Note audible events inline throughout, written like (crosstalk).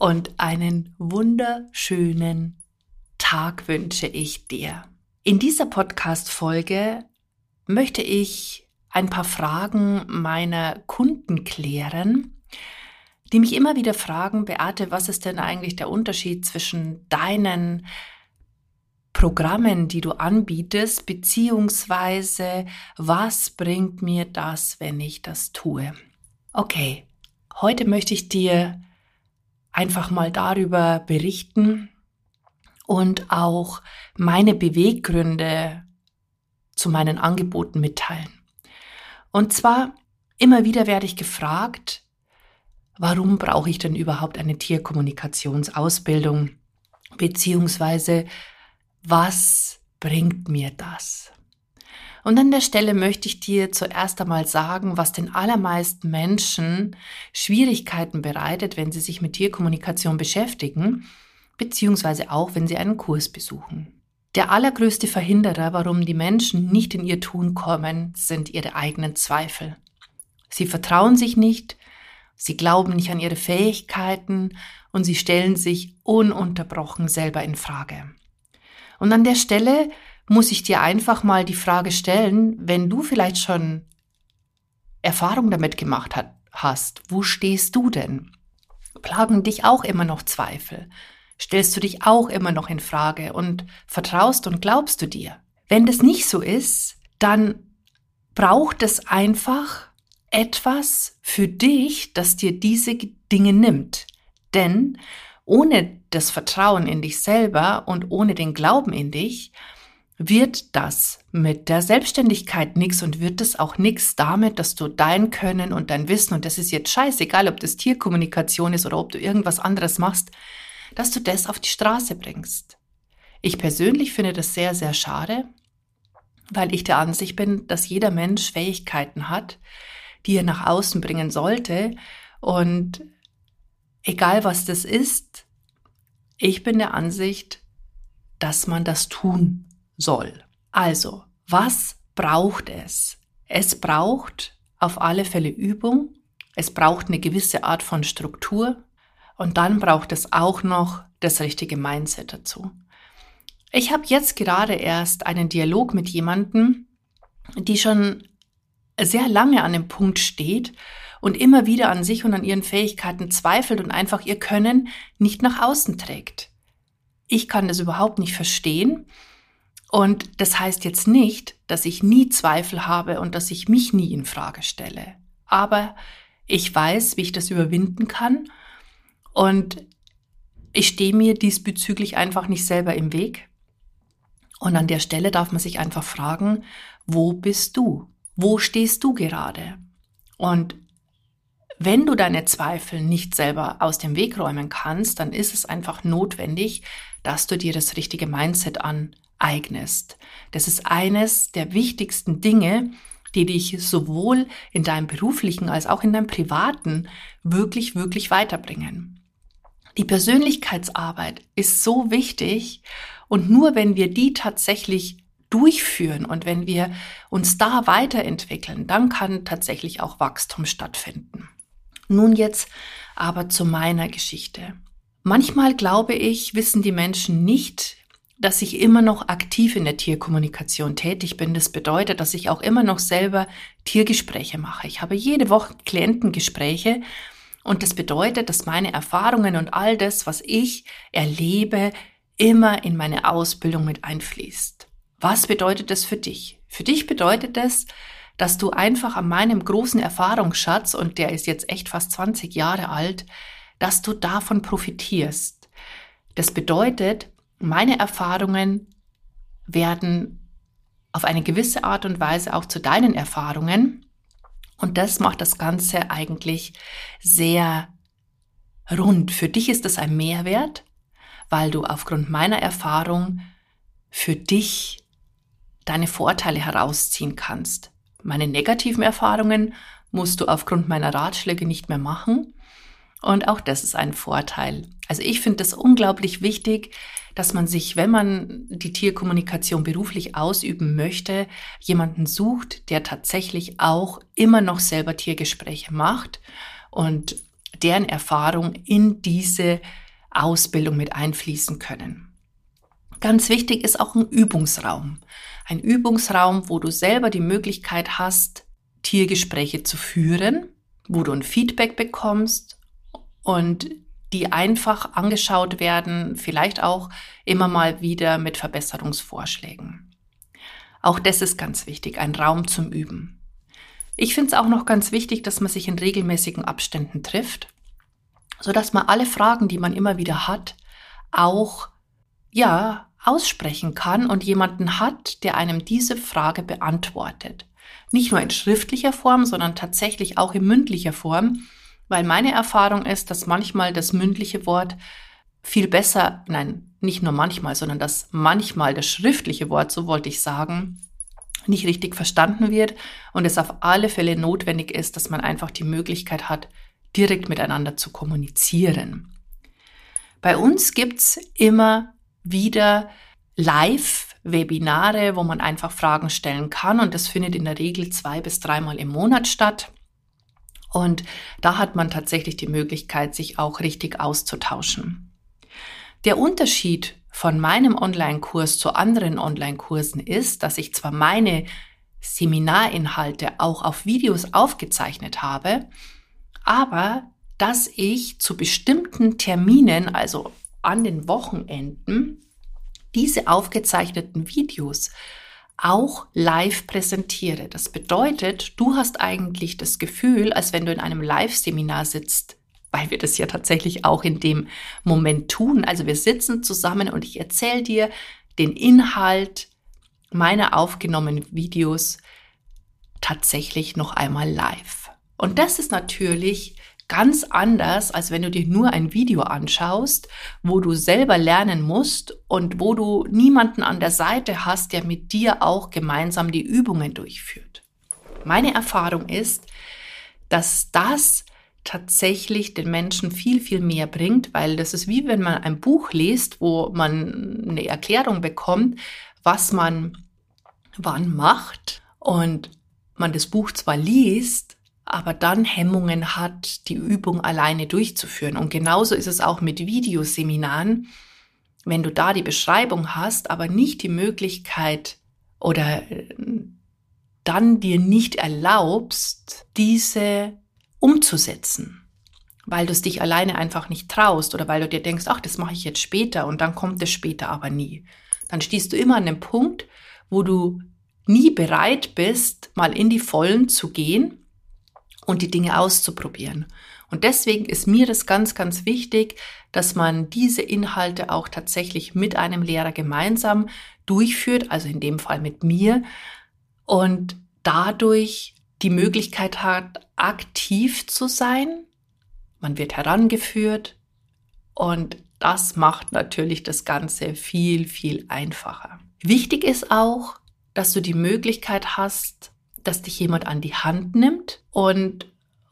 und einen wunderschönen Tag wünsche ich dir. In dieser Podcast-Folge möchte ich ein paar Fragen meiner Kunden klären, die mich immer wieder fragen, Beate, was ist denn eigentlich der Unterschied zwischen deinen Programmen, die du anbietest, beziehungsweise was bringt mir das, wenn ich das tue? Okay, heute möchte ich dir einfach mal darüber berichten und auch meine Beweggründe zu meinen Angeboten mitteilen. Und zwar immer wieder werde ich gefragt, warum brauche ich denn überhaupt eine Tierkommunikationsausbildung? Beziehungsweise, was bringt mir das? Und an der Stelle möchte ich dir zuerst einmal sagen, was den allermeisten Menschen Schwierigkeiten bereitet, wenn sie sich mit Tierkommunikation beschäftigen, beziehungsweise auch, wenn sie einen Kurs besuchen. Der allergrößte Verhinderer, warum die Menschen nicht in ihr Tun kommen, sind ihre eigenen Zweifel. Sie vertrauen sich nicht, sie glauben nicht an ihre Fähigkeiten und sie stellen sich ununterbrochen selber in Frage. Und an der Stelle muss ich dir einfach mal die Frage stellen, wenn du vielleicht schon Erfahrung damit gemacht hat, hast, wo stehst du denn? Plagen dich auch immer noch Zweifel? Stellst du dich auch immer noch in Frage und vertraust und glaubst du dir? Wenn das nicht so ist, dann braucht es einfach etwas für dich, das dir diese Dinge nimmt. Denn ohne das Vertrauen in dich selber und ohne den Glauben in dich wird das mit der Selbstständigkeit nichts und wird das auch nichts damit, dass du dein Können und dein Wissen, und das ist jetzt scheißegal, ob das Tierkommunikation ist oder ob du irgendwas anderes machst, dass du das auf die Straße bringst. Ich persönlich finde das sehr, sehr schade, weil ich der Ansicht bin, dass jeder Mensch Fähigkeiten hat, die er nach außen bringen sollte. Und egal was das ist, ich bin der Ansicht, dass man das tun soll. Also, was braucht es? Es braucht auf alle Fälle Übung, es braucht eine gewisse Art von Struktur und dann braucht es auch noch das richtige Mindset dazu. Ich habe jetzt gerade erst einen Dialog mit jemandem, die schon sehr lange an dem Punkt steht und immer wieder an sich und an ihren Fähigkeiten zweifelt und einfach ihr Können nicht nach außen trägt. Ich kann das überhaupt nicht verstehen und das heißt jetzt nicht, dass ich nie Zweifel habe und dass ich mich nie in Frage stelle. Aber ich weiß, wie ich das überwinden kann und ich stehe mir diesbezüglich einfach nicht selber im Weg. Und an der Stelle darf man sich einfach fragen, wo bist du? Wo stehst du gerade? Und wenn du deine Zweifel nicht selber aus dem Weg räumen kannst, dann ist es einfach notwendig, dass du dir das richtige Mindset an eignest. Das ist eines der wichtigsten Dinge, die dich sowohl in deinem beruflichen als auch in deinem privaten wirklich, wirklich weiterbringen. Die Persönlichkeitsarbeit ist so wichtig und nur wenn wir die tatsächlich durchführen und wenn wir uns da weiterentwickeln, dann kann tatsächlich auch Wachstum stattfinden. Nun jetzt aber zu meiner Geschichte. Manchmal glaube ich, wissen die Menschen nicht, dass ich immer noch aktiv in der Tierkommunikation tätig bin. Das bedeutet, dass ich auch immer noch selber Tiergespräche mache. Ich habe jede Woche Klientengespräche und das bedeutet, dass meine Erfahrungen und all das, was ich erlebe, immer in meine Ausbildung mit einfließt. Was bedeutet das für dich? Für dich bedeutet das, dass du einfach an meinem großen Erfahrungsschatz, und der ist jetzt echt fast 20 Jahre alt, dass du davon profitierst. Das bedeutet, meine Erfahrungen werden auf eine gewisse Art und Weise auch zu deinen Erfahrungen. Und das macht das Ganze eigentlich sehr rund. Für dich ist das ein Mehrwert, weil du aufgrund meiner Erfahrung für dich deine Vorteile herausziehen kannst. Meine negativen Erfahrungen musst du aufgrund meiner Ratschläge nicht mehr machen. Und auch das ist ein Vorteil. Also ich finde es unglaublich wichtig, dass man sich, wenn man die Tierkommunikation beruflich ausüben möchte, jemanden sucht, der tatsächlich auch immer noch selber Tiergespräche macht und deren Erfahrung in diese Ausbildung mit einfließen können. Ganz wichtig ist auch ein Übungsraum. Ein Übungsraum, wo du selber die Möglichkeit hast, Tiergespräche zu führen, wo du ein Feedback bekommst und die einfach angeschaut werden, vielleicht auch immer mal wieder mit Verbesserungsvorschlägen. Auch das ist ganz wichtig, ein Raum zum Üben. Ich finde es auch noch ganz wichtig, dass man sich in regelmäßigen Abständen trifft, so dass man alle Fragen, die man immer wieder hat, auch ja aussprechen kann und jemanden hat, der einem diese Frage beantwortet. Nicht nur in schriftlicher Form, sondern tatsächlich auch in mündlicher Form, weil meine Erfahrung ist, dass manchmal das mündliche Wort viel besser, nein, nicht nur manchmal, sondern dass manchmal das schriftliche Wort, so wollte ich sagen, nicht richtig verstanden wird und es auf alle Fälle notwendig ist, dass man einfach die Möglichkeit hat, direkt miteinander zu kommunizieren. Bei uns gibt's immer wieder Live-Webinare, wo man einfach Fragen stellen kann und das findet in der Regel zwei bis dreimal im Monat statt. Und da hat man tatsächlich die Möglichkeit, sich auch richtig auszutauschen. Der Unterschied von meinem Online-Kurs zu anderen Online-Kursen ist, dass ich zwar meine Seminarinhalte auch auf Videos aufgezeichnet habe, aber dass ich zu bestimmten Terminen, also an den Wochenenden, diese aufgezeichneten Videos auch live präsentiere. Das bedeutet, du hast eigentlich das Gefühl, als wenn du in einem Live-Seminar sitzt, weil wir das ja tatsächlich auch in dem Moment tun. Also wir sitzen zusammen und ich erzähle dir den Inhalt meiner aufgenommenen Videos tatsächlich noch einmal live. Und das ist natürlich ganz anders, als wenn du dir nur ein Video anschaust, wo du selber lernen musst und wo du niemanden an der Seite hast, der mit dir auch gemeinsam die Übungen durchführt. Meine Erfahrung ist, dass das tatsächlich den Menschen viel, viel mehr bringt, weil das ist wie wenn man ein Buch liest, wo man eine Erklärung bekommt, was man wann macht und man das Buch zwar liest, aber dann Hemmungen hat, die Übung alleine durchzuführen. Und genauso ist es auch mit Videoseminaren. Wenn du da die Beschreibung hast, aber nicht die Möglichkeit oder äh, dann dir nicht erlaubst, diese umzusetzen, weil du es dich alleine einfach nicht traust oder weil du dir denkst, ach, das mache ich jetzt später und dann kommt es später aber nie. Dann stehst du immer an dem Punkt, wo du nie bereit bist, mal in die Vollen zu gehen und die Dinge auszuprobieren. Und deswegen ist mir das ganz, ganz wichtig, dass man diese Inhalte auch tatsächlich mit einem Lehrer gemeinsam durchführt, also in dem Fall mit mir, und dadurch die Möglichkeit hat, aktiv zu sein. Man wird herangeführt und das macht natürlich das Ganze viel, viel einfacher. Wichtig ist auch, dass du die Möglichkeit hast, dass dich jemand an die Hand nimmt und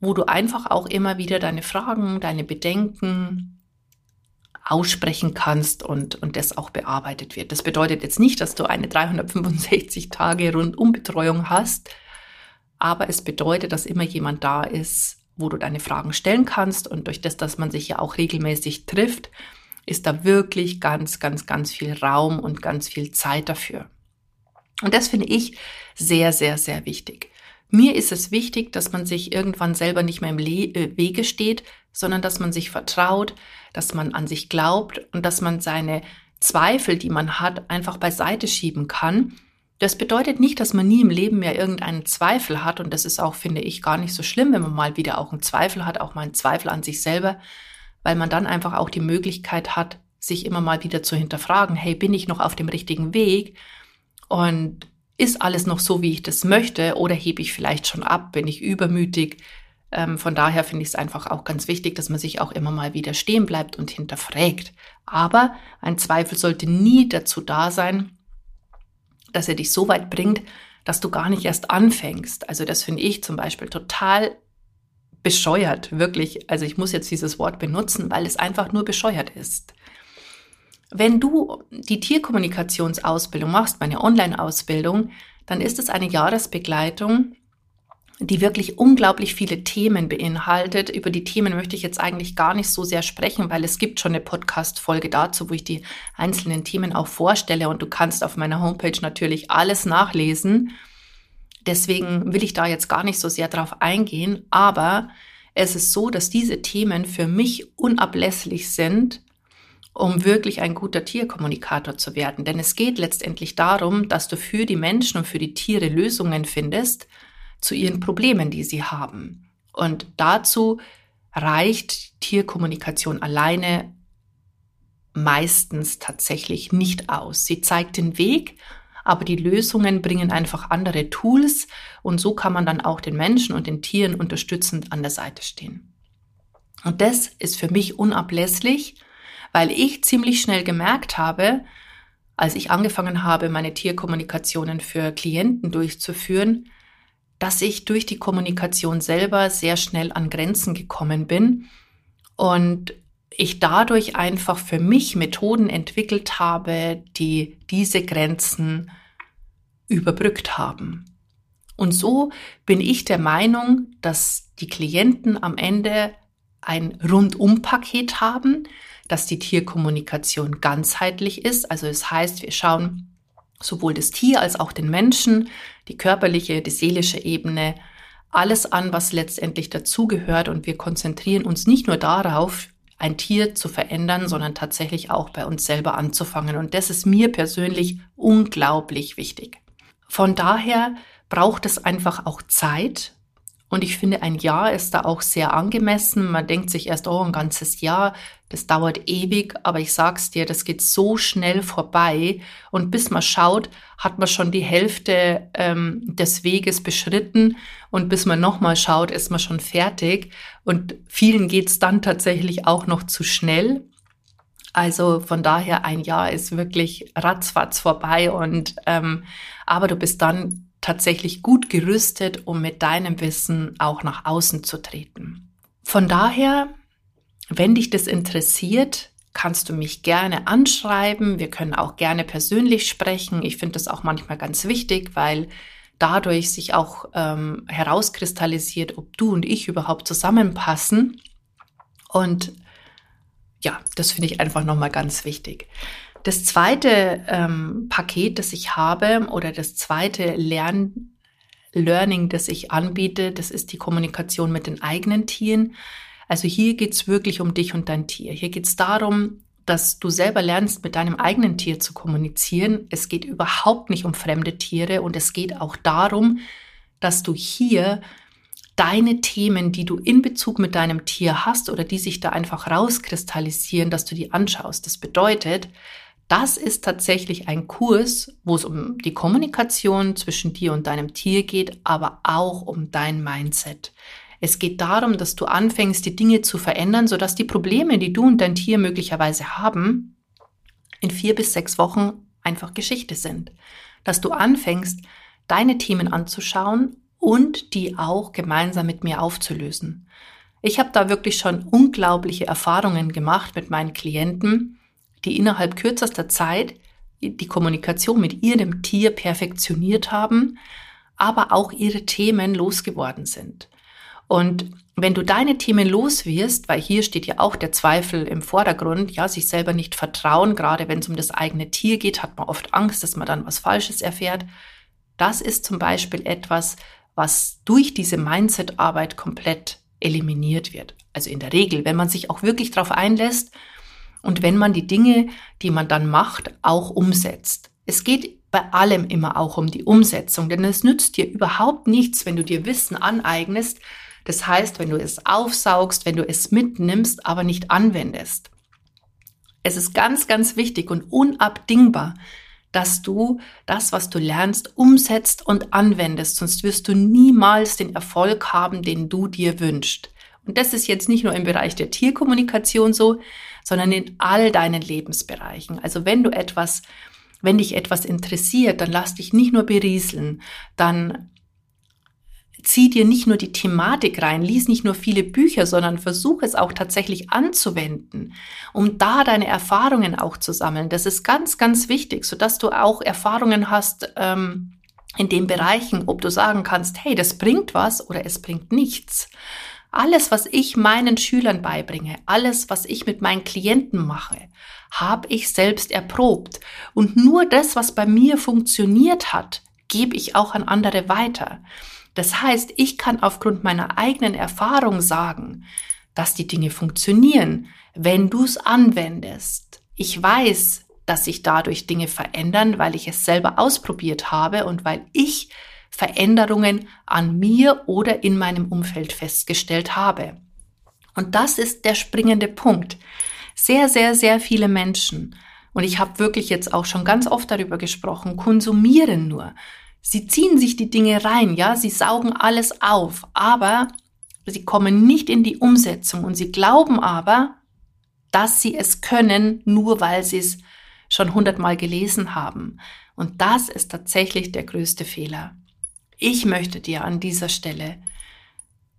wo du einfach auch immer wieder deine Fragen, deine Bedenken aussprechen kannst und, und das auch bearbeitet wird. Das bedeutet jetzt nicht, dass du eine 365 Tage Rundumbetreuung hast, aber es bedeutet, dass immer jemand da ist, wo du deine Fragen stellen kannst und durch das, dass man sich ja auch regelmäßig trifft, ist da wirklich ganz, ganz, ganz viel Raum und ganz viel Zeit dafür. Und das finde ich sehr, sehr, sehr wichtig. Mir ist es wichtig, dass man sich irgendwann selber nicht mehr im Le äh, Wege steht, sondern dass man sich vertraut, dass man an sich glaubt und dass man seine Zweifel, die man hat, einfach beiseite schieben kann. Das bedeutet nicht, dass man nie im Leben mehr irgendeinen Zweifel hat und das ist auch, finde ich, gar nicht so schlimm, wenn man mal wieder auch einen Zweifel hat, auch mal einen Zweifel an sich selber, weil man dann einfach auch die Möglichkeit hat, sich immer mal wieder zu hinterfragen, hey, bin ich noch auf dem richtigen Weg? Und ist alles noch so, wie ich das möchte? Oder hebe ich vielleicht schon ab? Bin ich übermütig? Ähm, von daher finde ich es einfach auch ganz wichtig, dass man sich auch immer mal wieder stehen bleibt und hinterfragt. Aber ein Zweifel sollte nie dazu da sein, dass er dich so weit bringt, dass du gar nicht erst anfängst. Also das finde ich zum Beispiel total bescheuert, wirklich. Also ich muss jetzt dieses Wort benutzen, weil es einfach nur bescheuert ist. Wenn du die Tierkommunikationsausbildung machst, meine Online-Ausbildung, dann ist es eine Jahresbegleitung, die wirklich unglaublich viele Themen beinhaltet. Über die Themen möchte ich jetzt eigentlich gar nicht so sehr sprechen, weil es gibt schon eine Podcast-Folge dazu, wo ich die einzelnen Themen auch vorstelle und du kannst auf meiner Homepage natürlich alles nachlesen. Deswegen will ich da jetzt gar nicht so sehr drauf eingehen, aber es ist so, dass diese Themen für mich unablässlich sind, um wirklich ein guter Tierkommunikator zu werden. Denn es geht letztendlich darum, dass du für die Menschen und für die Tiere Lösungen findest zu ihren Problemen, die sie haben. Und dazu reicht Tierkommunikation alleine meistens tatsächlich nicht aus. Sie zeigt den Weg, aber die Lösungen bringen einfach andere Tools und so kann man dann auch den Menschen und den Tieren unterstützend an der Seite stehen. Und das ist für mich unablässlich, weil ich ziemlich schnell gemerkt habe, als ich angefangen habe, meine Tierkommunikationen für Klienten durchzuführen, dass ich durch die Kommunikation selber sehr schnell an Grenzen gekommen bin und ich dadurch einfach für mich Methoden entwickelt habe, die diese Grenzen überbrückt haben. Und so bin ich der Meinung, dass die Klienten am Ende ein Rundum-Paket haben, dass die Tierkommunikation ganzheitlich ist. Also es das heißt, wir schauen sowohl das Tier als auch den Menschen, die körperliche, die seelische Ebene, alles an, was letztendlich dazugehört. Und wir konzentrieren uns nicht nur darauf, ein Tier zu verändern, sondern tatsächlich auch bei uns selber anzufangen. Und das ist mir persönlich unglaublich wichtig. Von daher braucht es einfach auch Zeit. Und ich finde, ein Jahr ist da auch sehr angemessen. Man denkt sich erst, oh, ein ganzes Jahr, das dauert ewig. Aber ich sag's dir, das geht so schnell vorbei. Und bis man schaut, hat man schon die Hälfte ähm, des Weges beschritten. Und bis man nochmal schaut, ist man schon fertig. Und vielen geht's dann tatsächlich auch noch zu schnell. Also von daher ein Jahr ist wirklich ratzfatz vorbei und ähm, aber du bist dann tatsächlich gut gerüstet, um mit deinem Wissen auch nach außen zu treten. Von daher, wenn dich das interessiert, kannst du mich gerne anschreiben. Wir können auch gerne persönlich sprechen. Ich finde das auch manchmal ganz wichtig, weil dadurch sich auch ähm, herauskristallisiert, ob du und ich überhaupt zusammenpassen. Und ja, das finde ich einfach nochmal ganz wichtig. Das zweite ähm, Paket, das ich habe oder das zweite Lern Learning, das ich anbiete, das ist die Kommunikation mit den eigenen Tieren. Also hier geht's wirklich um dich und dein Tier. Hier geht's darum, dass du selber lernst, mit deinem eigenen Tier zu kommunizieren. Es geht überhaupt nicht um fremde Tiere und es geht auch darum, dass du hier deine Themen, die du in Bezug mit deinem Tier hast oder die sich da einfach rauskristallisieren, dass du die anschaust. Das bedeutet, das ist tatsächlich ein Kurs, wo es um die Kommunikation zwischen dir und deinem Tier geht, aber auch um dein Mindset. Es geht darum, dass du anfängst, die Dinge zu verändern, sodass die Probleme, die du und dein Tier möglicherweise haben, in vier bis sechs Wochen einfach Geschichte sind. Dass du anfängst, deine Themen anzuschauen und die auch gemeinsam mit mir aufzulösen. Ich habe da wirklich schon unglaubliche Erfahrungen gemacht mit meinen Klienten, die innerhalb kürzester Zeit die Kommunikation mit ihrem Tier perfektioniert haben, aber auch ihre Themen losgeworden sind. Und wenn du deine Themen los wirst, weil hier steht ja auch der Zweifel im Vordergrund, ja, sich selber nicht vertrauen, gerade wenn es um das eigene Tier geht, hat man oft Angst, dass man dann was Falsches erfährt. Das ist zum Beispiel etwas, was durch diese Mindset-Arbeit komplett eliminiert wird. Also in der Regel, wenn man sich auch wirklich darauf einlässt und wenn man die Dinge, die man dann macht, auch umsetzt. Es geht bei allem immer auch um die Umsetzung, denn es nützt dir überhaupt nichts, wenn du dir Wissen aneignest. Das heißt, wenn du es aufsaugst, wenn du es mitnimmst, aber nicht anwendest. Es ist ganz, ganz wichtig und unabdingbar, dass du das, was du lernst, umsetzt und anwendest, sonst wirst du niemals den Erfolg haben, den du dir wünschst. Und das ist jetzt nicht nur im Bereich der Tierkommunikation so, sondern in all deinen Lebensbereichen. Also wenn du etwas, wenn dich etwas interessiert, dann lass dich nicht nur berieseln, dann zieh dir nicht nur die Thematik rein, lies nicht nur viele Bücher, sondern versuch es auch tatsächlich anzuwenden, um da deine Erfahrungen auch zu sammeln. Das ist ganz, ganz wichtig, sodass du auch Erfahrungen hast ähm, in den Bereichen, ob du sagen kannst, hey, das bringt was oder es bringt nichts. Alles, was ich meinen Schülern beibringe, alles, was ich mit meinen Klienten mache, habe ich selbst erprobt. Und nur das, was bei mir funktioniert hat, gebe ich auch an andere weiter. Das heißt, ich kann aufgrund meiner eigenen Erfahrung sagen, dass die Dinge funktionieren, wenn du es anwendest. Ich weiß, dass sich dadurch Dinge verändern, weil ich es selber ausprobiert habe und weil ich Veränderungen an mir oder in meinem Umfeld festgestellt habe. Und das ist der springende Punkt. Sehr, sehr, sehr viele Menschen, und ich habe wirklich jetzt auch schon ganz oft darüber gesprochen, konsumieren nur. Sie ziehen sich die Dinge rein, ja, sie saugen alles auf, aber sie kommen nicht in die Umsetzung und sie glauben aber, dass sie es können, nur weil sie es schon hundertmal gelesen haben. Und das ist tatsächlich der größte Fehler. Ich möchte dir an dieser Stelle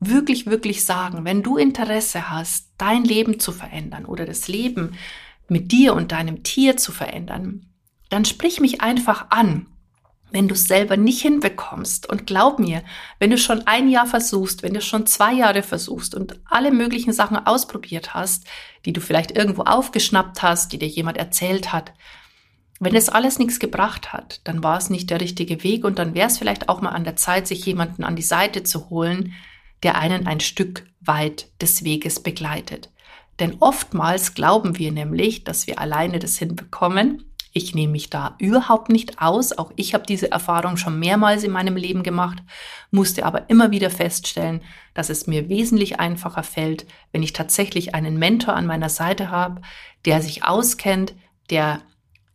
wirklich, wirklich sagen, wenn du Interesse hast, dein Leben zu verändern oder das Leben mit dir und deinem Tier zu verändern, dann sprich mich einfach an wenn du es selber nicht hinbekommst. Und glaub mir, wenn du schon ein Jahr versuchst, wenn du schon zwei Jahre versuchst und alle möglichen Sachen ausprobiert hast, die du vielleicht irgendwo aufgeschnappt hast, die dir jemand erzählt hat, wenn das alles nichts gebracht hat, dann war es nicht der richtige Weg und dann wäre es vielleicht auch mal an der Zeit, sich jemanden an die Seite zu holen, der einen ein Stück weit des Weges begleitet. Denn oftmals glauben wir nämlich, dass wir alleine das hinbekommen ich nehme mich da überhaupt nicht aus. Auch ich habe diese Erfahrung schon mehrmals in meinem Leben gemacht, musste aber immer wieder feststellen, dass es mir wesentlich einfacher fällt, wenn ich tatsächlich einen Mentor an meiner Seite habe, der sich auskennt, der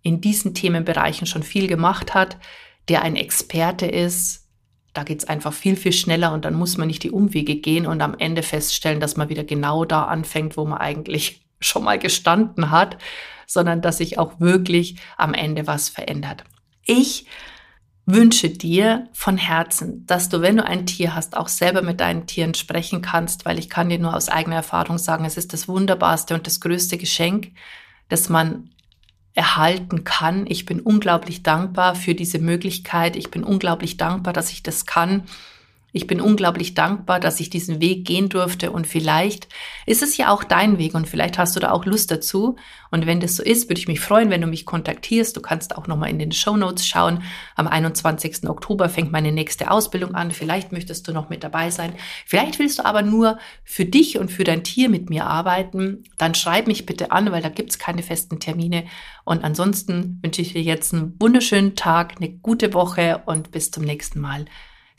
in diesen Themenbereichen schon viel gemacht hat, der ein Experte ist. Da geht es einfach viel, viel schneller und dann muss man nicht die Umwege gehen und am Ende feststellen, dass man wieder genau da anfängt, wo man eigentlich (laughs) schon mal gestanden hat, sondern dass sich auch wirklich am Ende was verändert. Ich wünsche dir von Herzen, dass du, wenn du ein Tier hast, auch selber mit deinen Tieren sprechen kannst, weil ich kann dir nur aus eigener Erfahrung sagen, es ist das wunderbarste und das größte Geschenk, das man erhalten kann. Ich bin unglaublich dankbar für diese Möglichkeit. Ich bin unglaublich dankbar, dass ich das kann. Ich bin unglaublich dankbar, dass ich diesen Weg gehen durfte und vielleicht ist es ja auch dein Weg und vielleicht hast du da auch Lust dazu. Und wenn das so ist, würde ich mich freuen, wenn du mich kontaktierst. Du kannst auch nochmal in den Show Notes schauen. Am 21. Oktober fängt meine nächste Ausbildung an. Vielleicht möchtest du noch mit dabei sein. Vielleicht willst du aber nur für dich und für dein Tier mit mir arbeiten. Dann schreib mich bitte an, weil da gibt's keine festen Termine. Und ansonsten wünsche ich dir jetzt einen wunderschönen Tag, eine gute Woche und bis zum nächsten Mal.